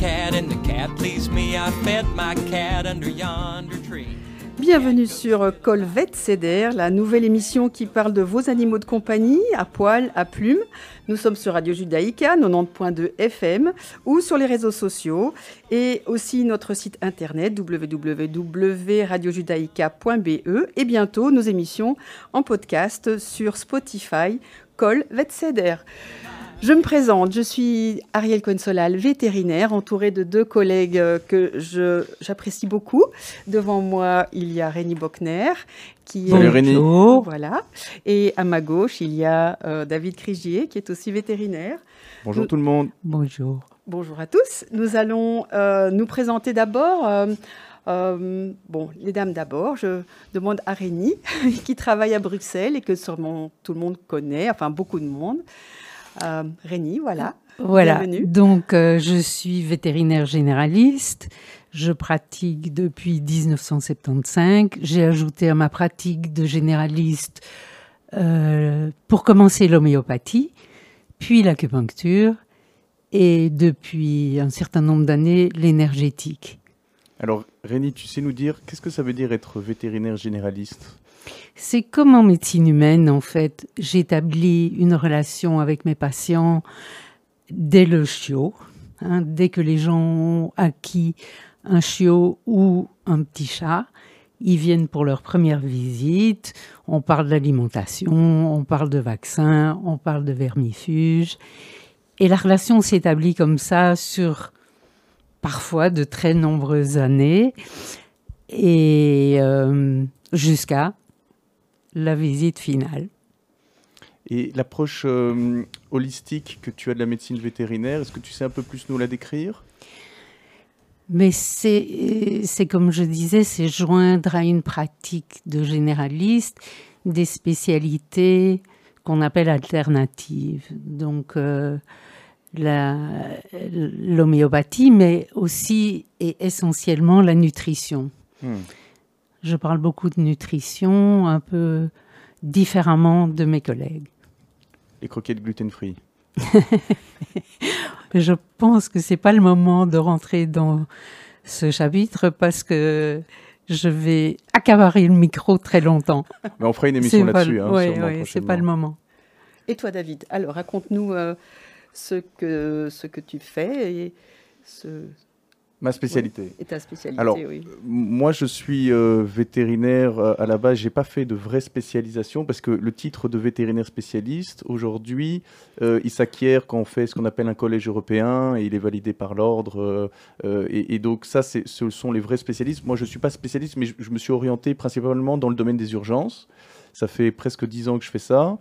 cat and the cat me. I fed my cat under yonder tree. Bienvenue sur Colvette CDR, la nouvelle émission qui parle de vos animaux de compagnie, à poil, à plumes. Nous sommes sur Radio Judaïka, 90.2 FM, ou sur les réseaux sociaux, et aussi notre site internet www.radiojudaïka.be, et bientôt nos émissions en podcast sur Spotify, Colvette CDR. Je me présente, je suis Ariel Consolal, vétérinaire, entourée de deux collègues euh, que j'apprécie beaucoup. Devant moi, il y a Rémi Bockner, qui Salut Rémi. Voilà. Et à ma gauche, il y a euh, David Crigier, qui est aussi vétérinaire. Bonjour tout le monde. Bonjour. Bonjour à tous. Nous allons euh, nous présenter d'abord. bon, les dames d'abord, je demande à Rémi, qui travaille à Bruxelles et que sûrement tout le monde connaît, enfin beaucoup de monde. Euh, Rémi, voilà. Voilà. Donc, euh, je suis vétérinaire généraliste. Je pratique depuis 1975. J'ai ajouté à ma pratique de généraliste, euh, pour commencer, l'homéopathie, puis l'acupuncture, et depuis un certain nombre d'années, l'énergétique. Alors, Rémi, tu sais nous dire, qu'est-ce que ça veut dire être vétérinaire généraliste? C'est comme en médecine humaine, en fait, j'établis une relation avec mes patients dès le chiot. Hein, dès que les gens ont acquis un chiot ou un petit chat, ils viennent pour leur première visite. On parle d'alimentation, on parle de vaccins, on parle de vermifuges. Et la relation s'établit comme ça sur parfois de très nombreuses années et euh, jusqu'à la visite finale. Et l'approche euh, holistique que tu as de la médecine vétérinaire, est-ce que tu sais un peu plus nous la décrire? Mais c'est comme je disais, c'est joindre à une pratique de généraliste des spécialités qu'on appelle alternatives. Donc euh, l'homéopathie, mais aussi et essentiellement la nutrition. Hmm. Je parle beaucoup de nutrition, un peu différemment de mes collègues. Les croquettes gluten-free. je pense que c'est pas le moment de rentrer dans ce chapitre parce que je vais accaparer le micro très longtemps. Mais on fera une émission là-dessus. Hein, oui, oui, c'est pas le moment. Et toi, David Alors, raconte-nous euh, ce, que, ce que tu fais et ce, Ma spécialité. Et ta spécialité, Alors, oui. moi, je suis euh, vétérinaire euh, à la base. J'ai pas fait de vraie spécialisation parce que le titre de vétérinaire spécialiste, aujourd'hui, euh, il s'acquiert quand on fait ce qu'on appelle un collège européen et il est validé par l'ordre. Et, donc, ça, ce sont les vrais spécialistes. Moi, je suis pas spécialiste, mais je, je me suis orienté principalement dans le domaine des urgences. Ça fait presque dix ans que je fais ça.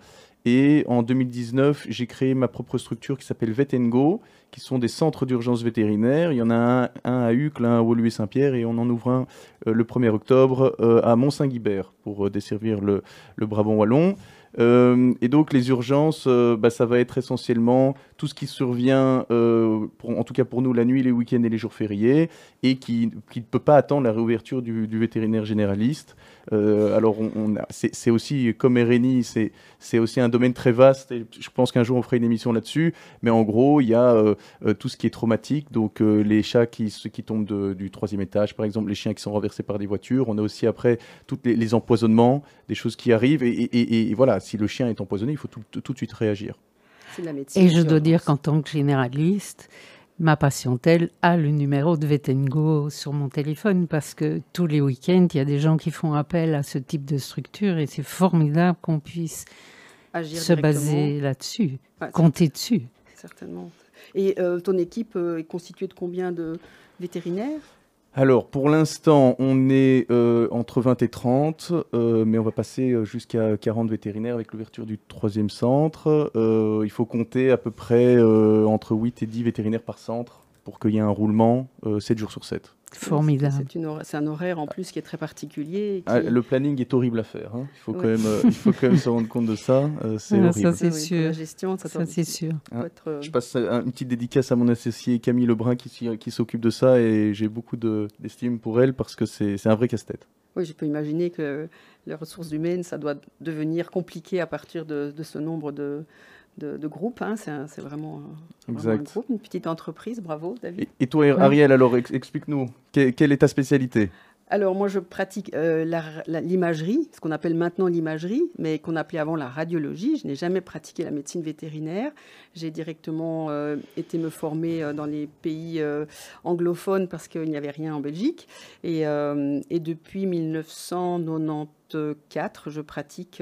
Et en 2019, j'ai créé ma propre structure qui s'appelle Vetengo, qui sont des centres d'urgence vétérinaire. Il y en a un, à Uccle, un à Woluwe-Saint-Pierre, et on en ouvre un euh, le 1er octobre euh, à Mont-Saint-Guibert pour euh, desservir le, Brabant wallon. et donc les urgences, bah, ça va être essentiellement tout ce qui survient, en tout cas pour nous, la nuit, les week-ends et les jours fériés, et qui ne peut pas attendre la réouverture du vétérinaire généraliste. Euh, alors, c'est aussi, comme RNI, c'est aussi un domaine très vaste. Et je pense qu'un jour, on fera une émission là-dessus. Mais en gros, il y a euh, euh, tout ce qui est traumatique. Donc, les chats qui, tombent du troisième étage, par exemple, les chiens qui sont renversés par des voitures. On a aussi après tous les, empoisonnements, des choses qui arrivent. Et, voilà, si le chien est empoisonné, il faut tout de suite réagir. Et je dois dire qu'en tant que généraliste, ma patientèle a le numéro de Vetengo sur mon téléphone parce que tous les week-ends, il y a des gens qui font appel à ce type de structure et c'est formidable qu'on puisse se baser là-dessus, compter dessus. Certainement. Et euh, ton équipe est constituée de combien de vétérinaires? Alors, pour l'instant, on est euh, entre 20 et 30, euh, mais on va passer euh, jusqu'à 40 vétérinaires avec l'ouverture du troisième centre. il faut compter à peu près entre 8 et 10 vétérinaires par centre pour qu'il y ait un roulement 7 jours sur 7. Formidable. C'est un horaire en plus qui est très particulier. Ah, le planning est horrible à faire. Hein. Il, faut quand même, il faut quand même se rendre compte de ça. c'est horrible. Ça, c'est sûr. La gestion, ça, c'est sûr. Hein, je passe une petite dédicace à mon associé Camille Lebrun qui, qui s'occupe de ça et j'ai beaucoup d'estime pour elle parce que c'est un vrai casse-tête. Oui, je peux imaginer que les ressources humaines, ça doit devenir compliqué à partir de, de ce nombre de, de, groupe. Hein. C'est vraiment, un, groupe, une petite entreprise. Bravo, David. Et, toi, Ariel, alors explique-nous, quelle est ta spécialité? Alors moi je pratique euh, l'imagerie, ce qu'on appelle maintenant l'imagerie, mais qu'on appelait avant la radiologie. Je n'ai jamais pratiqué la médecine vétérinaire. J'ai directement euh, été me former euh, dans les pays anglophones parce qu'il n'y avait rien en Belgique. Et, et depuis 1994, je pratique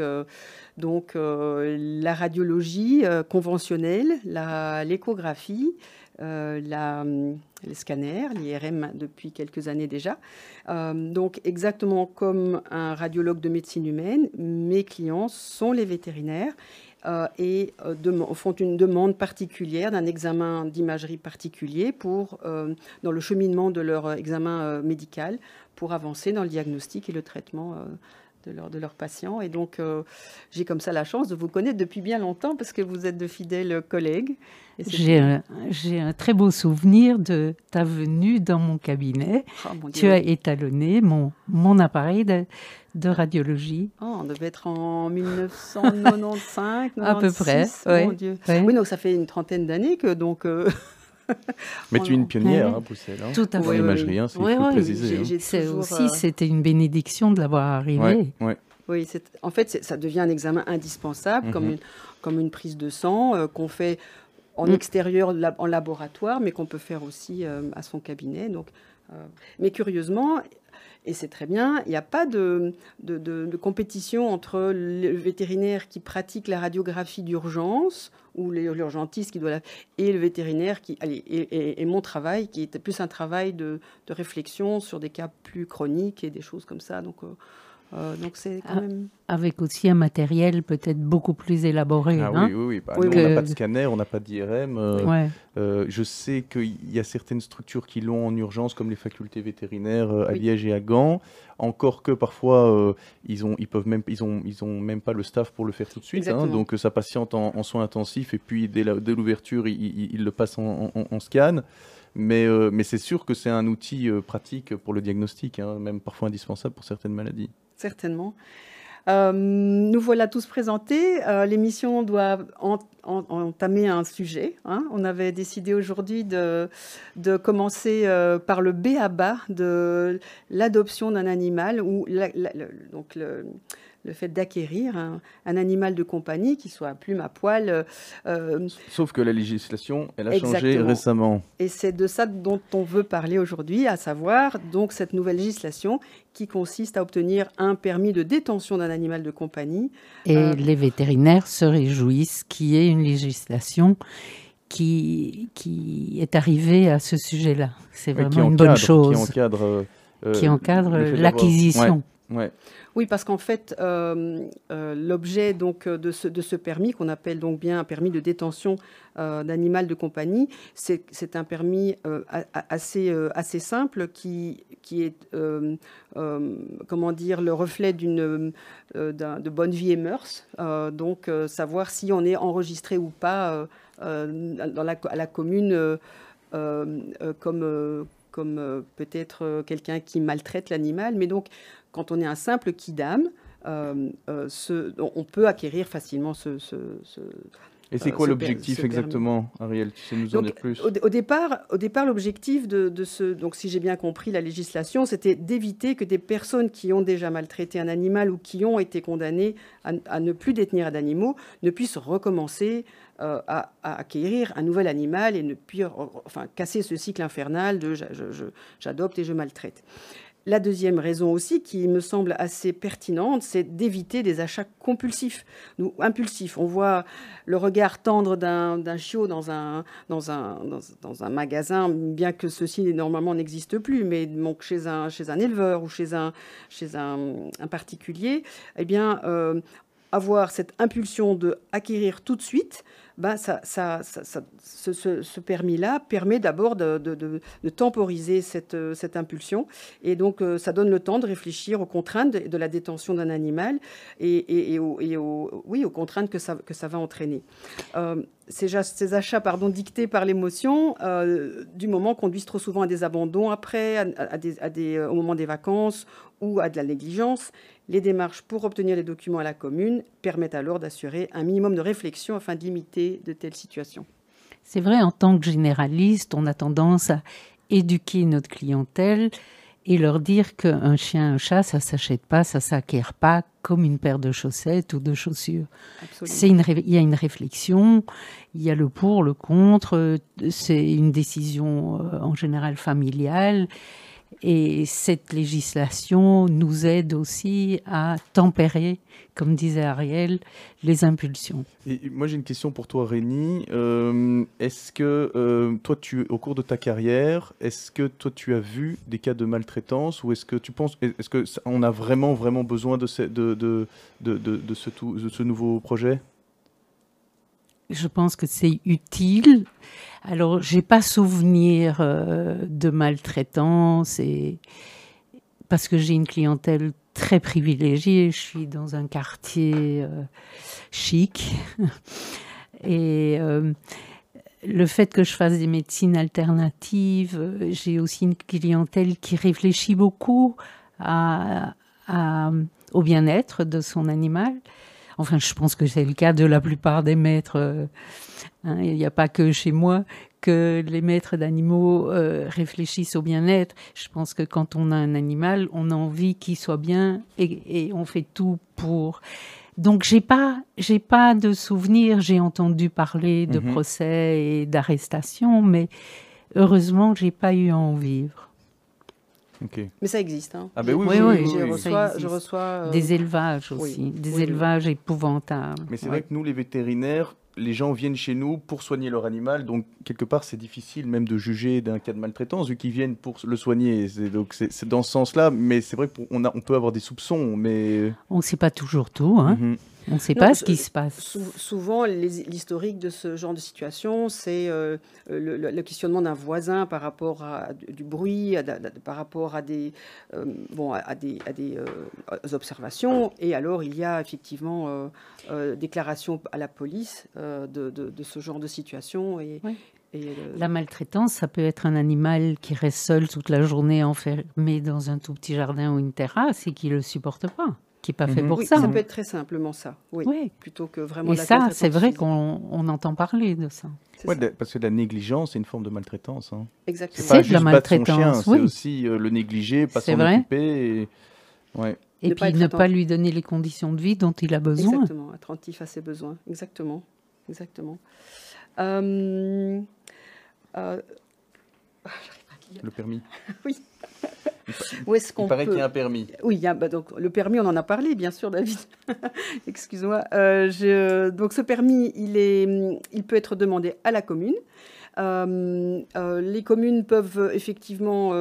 donc la radiologie conventionnelle, l'échographie, la les scanners, l'IRM depuis quelques années déjà. Euh, donc exactement comme un radiologue de médecine humaine, mes clients sont les vétérinaires euh, et euh, font une demande particulière d'un examen d'imagerie particulier pour, dans le cheminement de leur examen médical pour avancer dans le diagnostic et le traitement de leurs de leur patients. Et donc, euh, j'ai comme ça la chance de vous connaître depuis bien longtemps parce que vous êtes de fidèles collègues. J'ai un, un, très beau souvenir de ta venue dans mon cabinet. Oh, tu as étalonné mon, mon appareil de, de radiologie. Oh, on devait être en 1995, à peu près. Mon Dieu. Oui, donc ça fait une trentaine d'années que donc. Euh, mais tu es une pionnière, hein, Poussel. Hein, Tout à fait. hein, oui, oui, C'est aussi, euh, c'était une bénédiction de l'avoir arrivé. Oui, en fait, ça devient un examen indispensable, comme, mhm. une, comme une prise de sang euh, qu'on fait en mm. extérieur, en laboratoire, mais qu'on peut faire aussi euh, à son cabinet. Donc, mais curieusement, et c'est très bien. Il n'y a pas de, compétition entre le vétérinaire qui pratique la radiographie d'urgence ou l'urgentiste qui doit la... et le vétérinaire qui allez, et, mon travail qui est plus un travail de, réflexion sur des cas plus chroniques et des choses comme ça. Donc, euh, euh, donc c'est quand ah, même... Avec aussi un matériel peut-être beaucoup plus élaboré. Ah, hein oui, oui, oui. Bah, on n'a pas de scanner, on n'a pas d'IRM. Euh, euh, je sais qu'il y a certaines structures qui l'ont en urgence, comme les facultés vétérinaires à Liège et à Gand. Encore que parfois, ils ont, ils peuvent même, ils ont, ils ont même pas le staff pour le faire tout de suite. Hein, donc ça patiente en, soins intensifs et puis dès l'ouverture, ils, le passent en, scan. Mais, mais c'est sûr que c'est un outil pratique pour le diagnostic, hein, même parfois indispensable pour certaines maladies certainement. Euh, nous voilà tous présentés. Euh, l'émission doit entamer un sujet. Hein. On avait décidé aujourd'hui de, commencer euh, par le B à bas de l'adoption d'un animal le fait d'acquérir un, animal de compagnie qui soit à plume, à poil. Euh, euh, Sauf que la législation, elle a changé récemment. Et c'est de ça dont on veut parler aujourd'hui, à savoir donc cette nouvelle législation qui consiste à obtenir un permis de détention d'un animal de compagnie. Et euh, les vétérinaires se réjouissent qu'il y ait une législation qui, qui est arrivée à ce sujet-là. C'est vraiment une bonne chose. Qui encadre, qui encadre l'acquisition. Ouais. Oui, parce qu'en fait, euh, euh, l'objet donc de ce, de ce permis, qu'on appelle donc bien un permis de détention euh, d'animal de compagnie, c'est un permis assez, simple qui, est, comment dire, le reflet de bonne vie et mœurs. donc, savoir si on est enregistré ou pas dans la, à la commune comme comme peut-être quelqu'un qui maltraite l'animal, mais donc quand on est un simple kidam, euh, euh, on peut acquérir facilement ce, et c'est euh, quoi l'objectif exactement, Ariel Tu sais nous en dire plus au, départ, au départ l'objectif de, ce, donc si j'ai bien compris la législation, c'était d'éviter que des personnes qui ont déjà maltraité un animal ou qui ont été condamnées à, ne plus détenir d'animaux ne puissent recommencer à, acquérir un nouvel animal et ne puissent enfin, casser ce cycle infernal de j'adopte et je maltraite. La deuxième raison aussi, qui me semble assez pertinente, c'est d'éviter des achats compulsifs, ou impulsifs. On voit le regard tendre d'un chiot dans un, magasin, bien que ceci normalement n'existe plus, mais donc chez, un, chez un éleveur ou chez un, chez un, particulier, eh bien, euh, avoir cette impulsion de acquérir tout de suite, ben ça, ça, ce, permis-là permet d'abord de, temporiser cette, cette, impulsion. Et donc, euh, ça donne le temps de réfléchir aux contraintes de, la détention d'un animal et, aux, oui, aux contraintes que ça, que ça va entraîner. Euh, ces, achats pardon, dictés par l'émotion, euh, du moment, conduisent trop souvent à des abandons après, au moment des vacances ou à de la négligence. Les démarches pour obtenir les documents à la commune permettent alors d'assurer un minimum de réflexion afin de limiter éviter de telles situations. C'est vrai, en tant que généraliste, on a tendance à éduquer notre clientèle et leur dire qu'un chien, un chat, ça s'achète pas, ça s'acquiert pas comme une paire de chaussettes ou de chaussures. C'est une, il y a une réflexion, il y a le pour, le contre, c'est une décision euh, en général familiale. Et cette législation nous aide aussi à tempérer, comme disait Ariel, les impulsions. Moi j'ai une question pour toi Rémi. Euh, est-ce que euh, toi tu, au cours de ta carrière, est-ce que toi tu as vu des cas de maltraitance ou est-ce que tu penses, est-ce que on a vraiment vraiment besoin de ce, de, de, de, ce, de ce nouveau projet? Je pense que c'est utile. Alors, j'ai pas souvenir euh, de maltraitance et parce que j'ai une clientèle très privilégiée. Je suis dans un quartier euh, chic et euh, le fait que je fasse des médecines alternatives, j'ai aussi une clientèle qui réfléchit beaucoup au bien-être de son animal. Enfin, je pense que c'est le cas de la plupart des maîtres Hein, il n'y a pas que chez moi que les maîtres d'animaux euh, réfléchissent au bien-être. Je pense que quand on a un animal, on a envie qu'il soit bien et, on fait tout pour. Donc j'ai pas j'ai pas de souvenirs. J'ai entendu parler de mhm. procès et d'arrestations, mais heureusement j'ai pas eu à en vivre. Mais ça existe. Hein. Ah ben oui, oui, je, reçois, des élevages aussi, des élevages épouvantables. Mais c'est vrai que nous, les vétérinaires, les gens viennent chez nous pour soigner leur animal, donc quelque part c'est difficile même de juger d'un cas de maltraitance vu qu'ils viennent pour le soigner. Donc c'est dans ce sens-là, mais c'est vrai qu'on on peut avoir des soupçons, mais on ne sait pas toujours tout. Hein. Mhm. On ne sait pas ce qui se passe. souvent, l'historique de ce genre de situation, c'est euh, le, questionnement d'un voisin par rapport à du bruit, par rapport à des, euh, bon, à, des, euh, observations. Et alors, il y a effectivement déclaration à la police de, de, ce genre de situation. Et, la maltraitance, ça peut être un animal qui reste seul toute la journée enfermé dans un tout petit jardin ou une terrasse et qui ne le supporte pas qui n'est pas fait mhm. pour ça. Ça peut être très simplement ça, oui. Plutôt que vraiment. Et ça, c'est vrai qu'on entend parler de ça. Ouais, parce que la négligence, c'est une forme de maltraitance. Hein. Exactement. C'est de la maltraitance. C'est aussi euh, le négliger, pas s'en occuper. Et, ouais. et puis ne pas lui donner les conditions de vie dont il a besoin. Exactement, attentif à ses besoins. Exactement. Exactement. Euh, euh, le permis. oui. Où est-ce qu'on Il paraît qu'il y a un permis. Oui, il y a, bah, donc, le permis, on en a parlé, bien sûr, David. Excuse-moi. Euh, donc ce permis, il, est, il peut être demandé à la commune. Euh, euh, les communes peuvent effectivement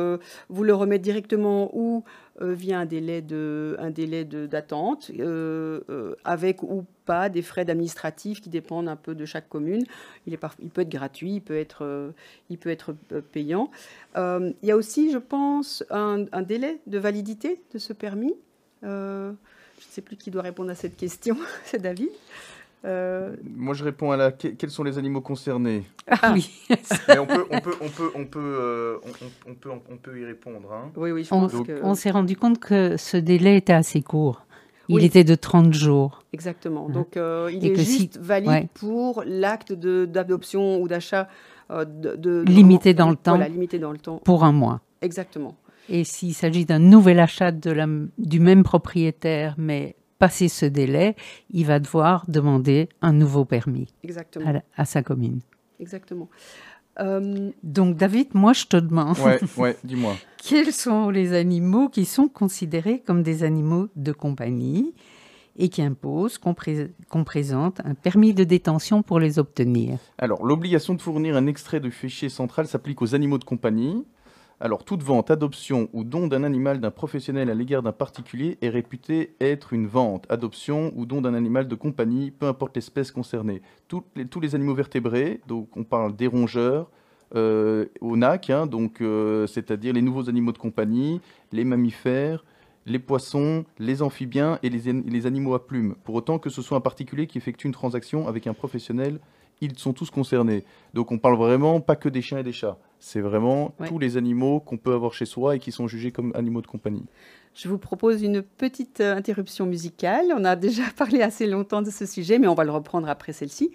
vous le remettre directement ou via un délai de un délai d'attente avec ou pas des frais administratifs qui dépendent un peu de chaque commune. Il, est il peut être gratuit, il peut être il peut être payant. il y a aussi, je pense, un délai de validité de ce permis. je ne sais plus qui doit répondre à cette question, c'est David. Euh, Moi, je réponds à la quels sont les animaux concernés? Ah, oui. on peut, on peut, on peut, on peut, euh, on, peut, on peut y répondre. Hein. Oui, oui. Je on, pense que... on s'est rendu compte que ce délai était assez court. Il était de 30 jours. Exactement. Hein. Donc, euh, il est juste valide pour l'acte d'adoption ou d'achat de, limité dans le temps. Voilà, limité dans le temps. Pour un mois. Exactement. Et s'il s'agit d'un nouvel achat de la, du même propriétaire, mais passé ce délai, il va devoir demander un nouveau permis À, sa commune. Exactement. Euh, Donc David, moi je te demande, ouais, ouais, dis-moi. quels sont les animaux qui sont considérés comme des animaux de compagnie et qui imposent qu'on présente un permis de détention pour les obtenir? Alors l'obligation de fournir un extrait de fichier central s'applique aux animaux de compagnie, alors, toute vente, adoption ou don d'un animal d'un professionnel à l'égard d'un particulier est réputée être une vente, adoption ou don d'un animal de compagnie, peu importe l'espèce concernée. Tous les, animaux vertébrés, donc on parle des rongeurs, euh, au NAC, hein, donc euh, c'est-à-dire les nouveaux animaux de compagnie, les mammifères, les poissons, les amphibiens et les, les, animaux à plumes, pour autant que ce soit un particulier qui effectue une transaction avec un professionnel ils sont tous concernés. Donc on parle vraiment pas que des chiens et des chats. C'est vraiment Ouais. tous les animaux qu'on peut avoir chez soi et qui sont jugés comme animaux de compagnie. Je vous propose une petite euh, interruption musicale. On a déjà parlé assez longtemps de ce sujet, mais on va le reprendre après celle-ci.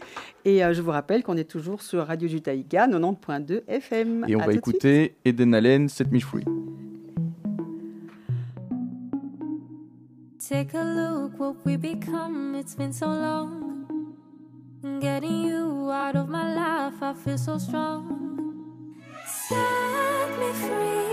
Et euh, je vous rappelle qu'on est toujours sur Radio Judaïka 90.2 FM. Et on À va écouter Eden Allen, Set Me Free. Take a look what we become. It's been so long. Getting out of my life, I feel so strong. Set me free.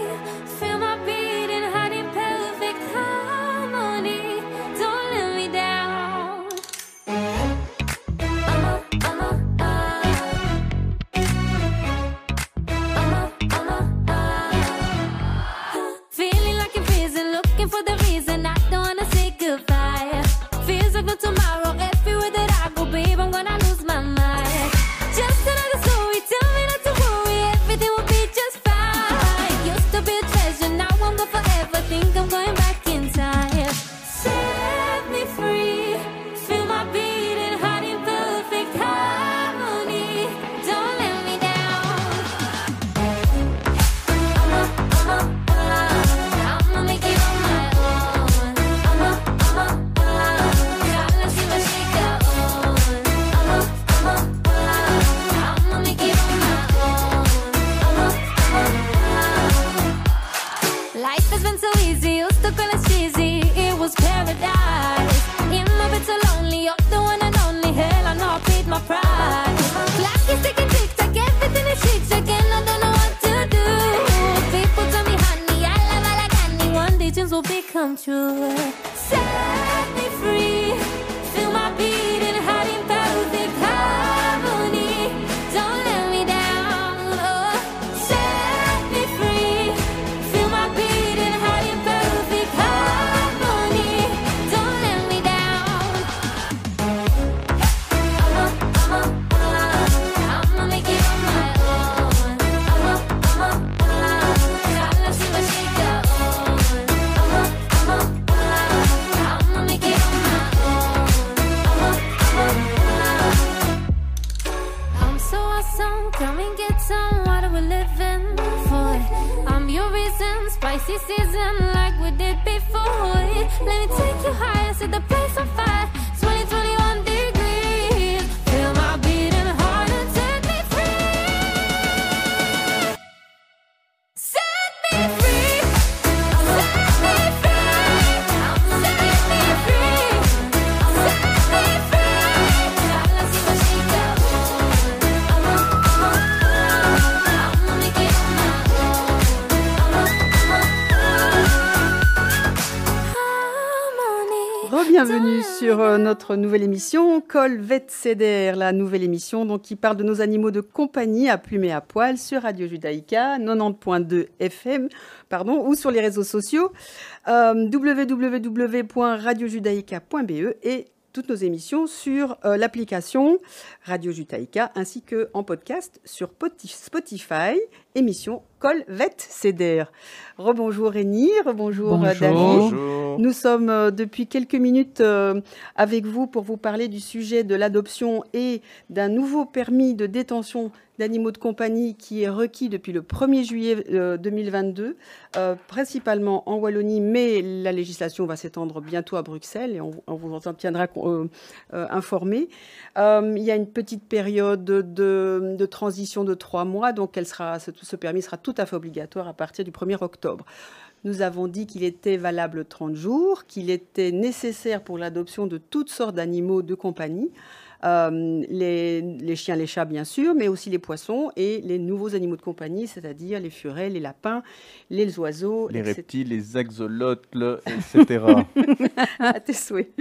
Sur euh, notre nouvelle émission, Col Vet Ceder, la nouvelle émission donc, qui parle de nos animaux de compagnie à plumes et à poil sur Radio Judaïka 90.2 FM pardon, ou sur les réseaux sociaux euh, www.radiojudaïka.be et toutes nos émissions sur euh, l'application Radio Judaïka ainsi que en podcast sur Poti- Spotify, émission Col Vet Ceder. Rebonjour Rémi, rebonjour Bonjour. David. Bonjour. Nous sommes euh, depuis quelques minutes euh, avec vous pour vous parler du sujet de l'adoption et d'un nouveau permis de détention d'animaux de compagnie qui est requis depuis le 1er juillet euh, 2022, euh, principalement en Wallonie, mais la législation va s'étendre bientôt à Bruxelles et on, vous en tiendra informé. Il y a une petite période de, transition de trois mois, donc ce permis sera tout à fait obligatoire à partir du 1er octobre. Nous avons dit qu'il était valable 30 jours, qu'il était nécessaire pour l'adoption de toutes sortes d'animaux de compagnie, euh, les, les chiens, les chats bien sûr, mais aussi les poissons et les nouveaux animaux de compagnie, c'est-à-dire les furets, les lapins, les oiseaux, Les etc. reptiles, les axolotls, etc. à tes souhaits.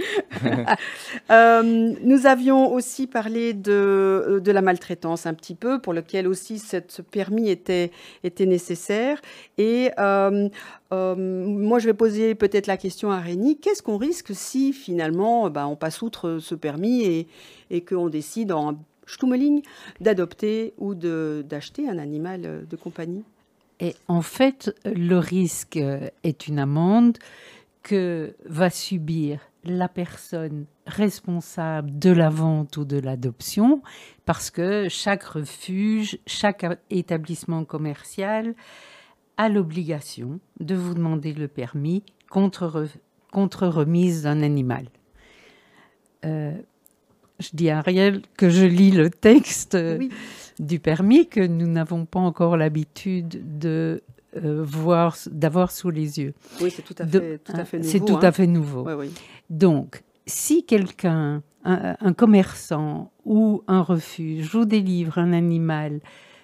Euh, nous avions aussi parlé de, de la maltraitance un petit peu, pour lequel aussi cette- ce permis était, était nécessaire. Et euh, euh, moi, je vais poser peut-être la question à Rémi. Qu'est-ce qu'on risque si finalement ben, on passe outre ce permis et, et qu'on décide en Stummeling d'adopter ou d'acheter un animal euh, de compagnie? Et en fait, le risque euh, est une amende que va subir la personne responsable de la vente ou de l'adoption, parce que chaque refuge, chaque établissement commercial a l'obligation de vous demander le permis contre, re- contre remise d'un animal. Euh, je dis à Ariel que je lis le texte euh, Oui. du permis que nous n'avons pas encore l'habitude de euh, voir, d'avoir sous les yeux. Oui, c'est tout à fait, tout à fait nouveau. C'est tout hein. à fait nouveau. Oui. Donc, si quelqu'un, un, un commerçant ou un refuge vous délivre un animal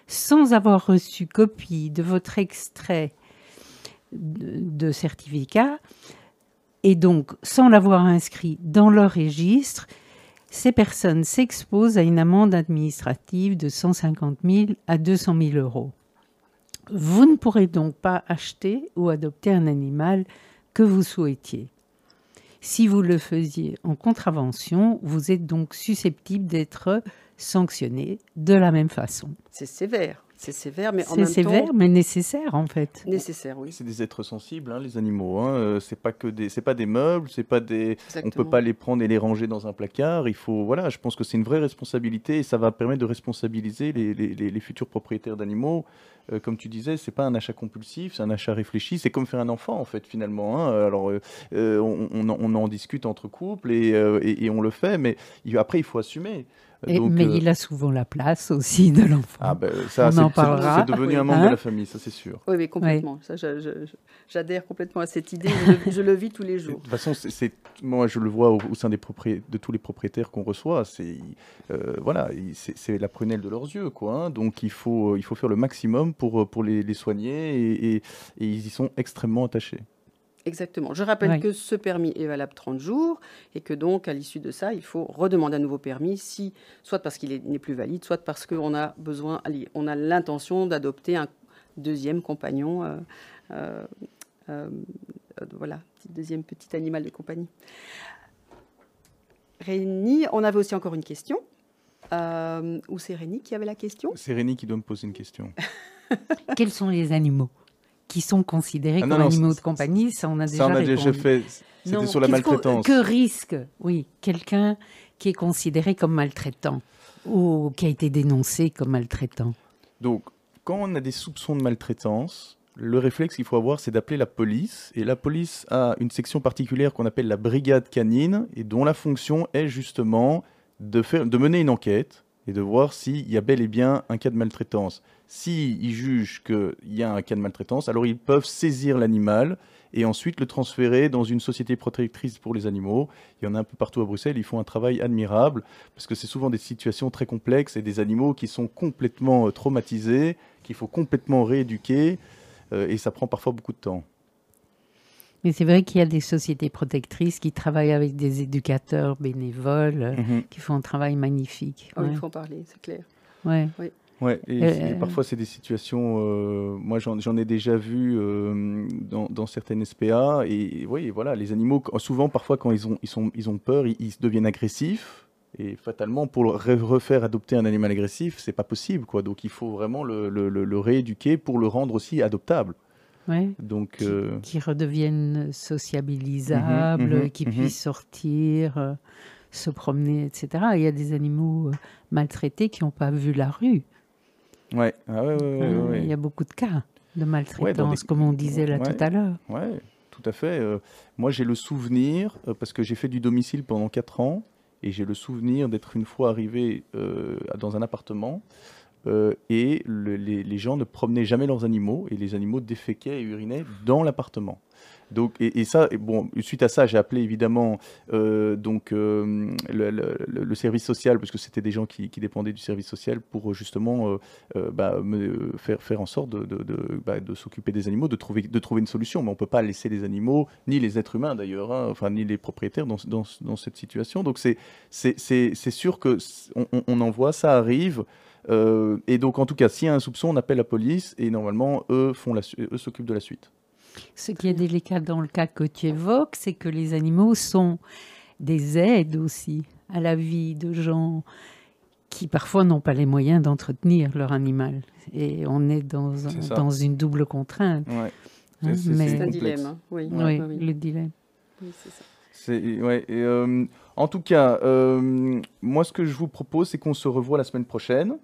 sans avoir reçu copie de votre extrait de, certificat, et donc sans l'avoir inscrit dans leur registre, ces personnes s'exposent à une amende administrative de 150 000 à 200 000 euros. Vous ne pourrez donc pas acheter ou adopter un animal que vous souhaitiez. Si vous le faisiez en contravention, vous êtes donc susceptible d'être sanctionné de la même façon. C'est sévère. C'est sévère, mais en C'est même sévère, temps mais nécessaire en fait. nécessaire, oui. C'est des êtres sensibles, hein, les animaux. Hein. Euh, c'est pas que des, c'est pas des meubles, c'est pas des. On Exactement. peut pas les prendre et les ranger dans un placard. Il faut, voilà, je pense que c'est une vraie responsabilité et ça va permettre de responsabiliser les, les- les- les futurs propriétaires d'animaux. Euh, comme tu disais, c'est pas un achat compulsif, c'est un achat réfléchi. C'est comme faire un enfant en fait finalement. hein. Alors euh, euh, on, on en, on en discute entre couples et, euh, et- et on le fait, mais il- après il faut assumer. Et- Donc, mais euh, il a souvent la place aussi de l'enfant. ah ben, ça, On en parlera. c'est devenu un Oui. membre Hein de la famille, ça c'est sûr. Oui, mais complètement. Je- j'adhère complètement à cette idée. Je le, je le vis tous les De jours. toute façon, c'est, moi je le vois au, au sein des de tous les propriétaires qu'on reçoit. C'est, euh, voilà, c'est la prunelle de leurs yeux, quoi. hein. Donc il faut, il faut faire le maximum pour, pour les, les soigner et, et- et ils y sont extrêmement attachés. Exactement. Je rappelle que ce permis est valable 30 jours et que donc, à l'issue de ça, il faut redemander un nouveau permis, si, soit parce qu'il est- n'est plus valide, soit parce qu'on a besoin, on a l'intention d'adopter un deuxième compagnon. euh, euh, euh, euh, voilà, petit deuxième petit animal de compagnie. Rémi, on avait aussi encore une question. Euh, ou c'est Rémi qui avait la question? C'est Rémi qui doit me poser une question. Quels sont les animaux? Qui sont considérés Ah, non, comme non, animaux de compagnie Ça, on a déjà Ça, on a déjà fait. C'était sur la maltraitance. Que risque, oui, quelqu'un qui est considéré comme maltraitant ou qui a été dénoncé comme maltraitant? Donc, quand on a des soupçons de maltraitance, le réflexe qu'il faut avoir, c'est d'appeler la police. Et la police a une section particulière qu'on appelle la brigade canine, et dont la fonction est justement de, faire, de mener une enquête et de voir s'il y a bel et bien un cas de maltraitance. S'ils jugent qu'il y a un cas de maltraitance, alors ils peuvent saisir l'animal et ensuite le transférer dans une société protectrice pour les animaux. Il y en a un peu partout à Bruxelles, ils font un travail admirable parce que c'est souvent des situations très complexes et des animaux qui sont complètement euh, traumatisés, qu'il faut complètement rééduquer euh, et ça prend parfois beaucoup de temps. Mais c'est vrai qu'il y a des sociétés protectrices qui travaillent avec des éducateurs bénévoles, euh, Mhm. qui font un travail magnifique. Ah, Ouais. Il faut en parler, c'est clair. Ouais. Ouais, et, Euh, et parfois c'est des situations, euh, moi j'en ai déjà vu euh, dans, dans certaines SPA, et, oui, voilà, les animaux, souvent parfois quand ils ont, ils sont, ils ont peur, ils, ils deviennent agressifs, et fatalement pour refaire adopter un animal agressif, c'est pas possible, quoi. Donc il faut vraiment le, le- le- le rééduquer pour le rendre aussi adoptable. Ouais. Donc Qui, euh, qui redeviennent sociabilisables, Mhm, mhm, qui mhm. puissent sortir, euh, se promener, etc. Il y a des animaux euh, maltraités qui n'ont pas vu la rue. ouais, ah ouais, ouais, ouais, hein. ouais. Il y a beaucoup de cas de maltraitance, des- comme on disait là tout à l'heure. Ouais, tout à fait. Euh, moi, j'ai le souvenir, parce que j'ai fait du domicile pendant 4 ans, et j'ai le souvenir d'être une fois arrivé dans un appartement, euh, et le- les, gens ne promenaient jamais leurs animaux, et les animaux déféquaient et urinaient dans l'appartement. Donc, et, ça, bon, suite à ça, j'ai appelé évidemment euh, donc euh, le, service social parce que c'était des gens qui, dépendaient du service social pour justement bah, faire en sorte bah, de s'occuper des animaux, de trouver de trouver une solution. Mais on peut pas laisser les animaux ni les êtres humains d'ailleurs, hein, enfin ni les propriétaires dans, cette situation. Donc c'est sûr que c- on, on- on en voit, ça arrive. Euh, et donc en tout cas, s'il y a un soupçon, on appelle la police et normalement eux s'occupent de la suite. Ce qui est délicat dans le cas que tu évoques, c'est que les animaux sont des aides aussi à la vie de gens qui parfois n'ont pas les moyens d'entretenir leur animal. Et on est dans, un- une double contrainte. Ouais. hein, C'est- un dilemme. hein. Oui, Oui, oui, oui. le dilemme. Oui, c'est ça. Ouais, et, euh, en tout cas, euh, moi, ce que je vous propose, c'est qu'on se revoit la semaine prochaine.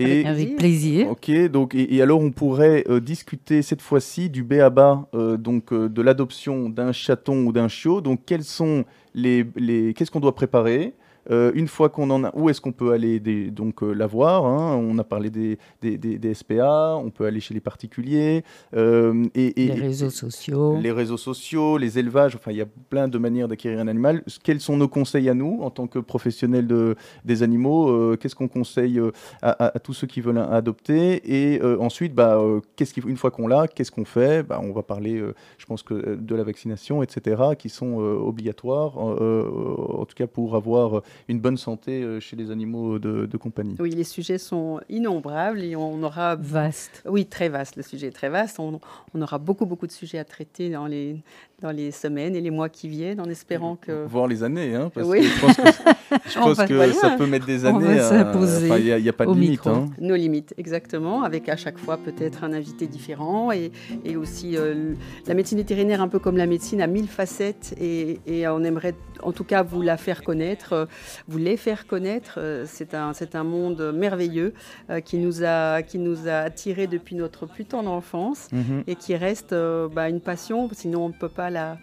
Et, Avec plaisir. Ok, donc et, et alors on pourrait euh, discuter cette fois-ci du béaba, euh, donc euh, de l'adoption d'un chaton ou d'un chiot. Donc quels sont les, les qu'est-ce qu'on doit préparer? Euh, une fois qu'on en a, où est-ce qu'on peut aller des- donc euh, l'avoir hein? On a parlé des, des, des- SPA, on peut aller chez les particuliers euh, et, et- Les réseaux sociaux. les réseaux sociaux, les élevages, enfin il y a plein de manières d'acquérir un animal. Quels sont nos conseils à nous en tant que professionnels de, des animaux Qu'est-ce qu'on conseille à, à- à tous ceux qui veulent adopter? Et ensuite, bah, qu'est-ce une fois qu'on l'a, qu'est-ce qu'on fait? Bah, On va parler, je pense que de la vaccination, etc., qui sont obligatoires, en tout cas pour avoir une bonne santé euh, chez les animaux de, de compagnie. Oui, les sujets sont innombrables et on aura Vaste. Oui, très vaste. Le sujet est très vaste. On, on aura beaucoup, beaucoup de sujets à traiter dans les, dans les semaines et les mois qui viennent, en espérant que. Voir les années, hein, parce Oui. que je pense que, je pense ça peut mettre des années. Il n'y a, pas de limite. hein. Nos limites, exactement, avec à chaque fois peut-être un invité différent et, et aussi euh, la médecine vétérinaire, un peu comme la médecine, a mille facettes et, et on aimerait en tout cas vous la faire connaître, euh, vous les faire connaître. Euh, C'est un, c'est un monde merveilleux euh, qui, nous a, qui nous a attirés depuis notre plus tendre enfance Mhm. et qui reste euh, bah, une passion, sinon on ne peut pas la,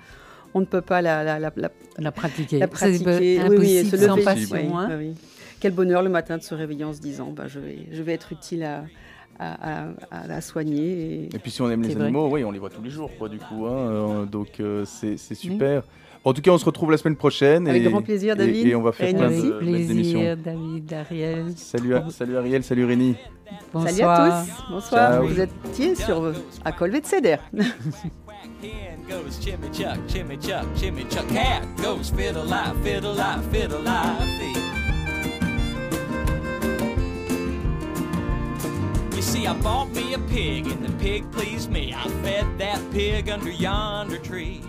on ne peut pas la, la, la- la- La pratiquer. la pratiquer. impossible Oui, oui, et se sans lever. passion. Oui, hein. oui. Quel bonheur le matin de se réveiller en se disant bah, je, vais, je vais être utile à, à, à- à la soigner. Et... Et puis si on aime les vrai. animaux, oui, on les voit tous les jours, quoi, du coup. hein, euh, donc euh, c'est super. En tout cas, on se retrouve la semaine prochaine. Avec et, grand plaisir, et- David. Et, on va faire plein de Avec plaisir, David, Ariel. Salut, à- salut Ariel, salut Rémi. Bonsoir. Salut à tous. Bonsoir. Ciao. Vous étiez sur à Colvet Ceder. Hen goes chimmy chuck, chimmy chuck, chimmy chuck. Cat goes fiddle lie, fiddle lie, fiddle lie. You see, I bought me a pig, and the pig pleased me. I fed that pig under yonder tree.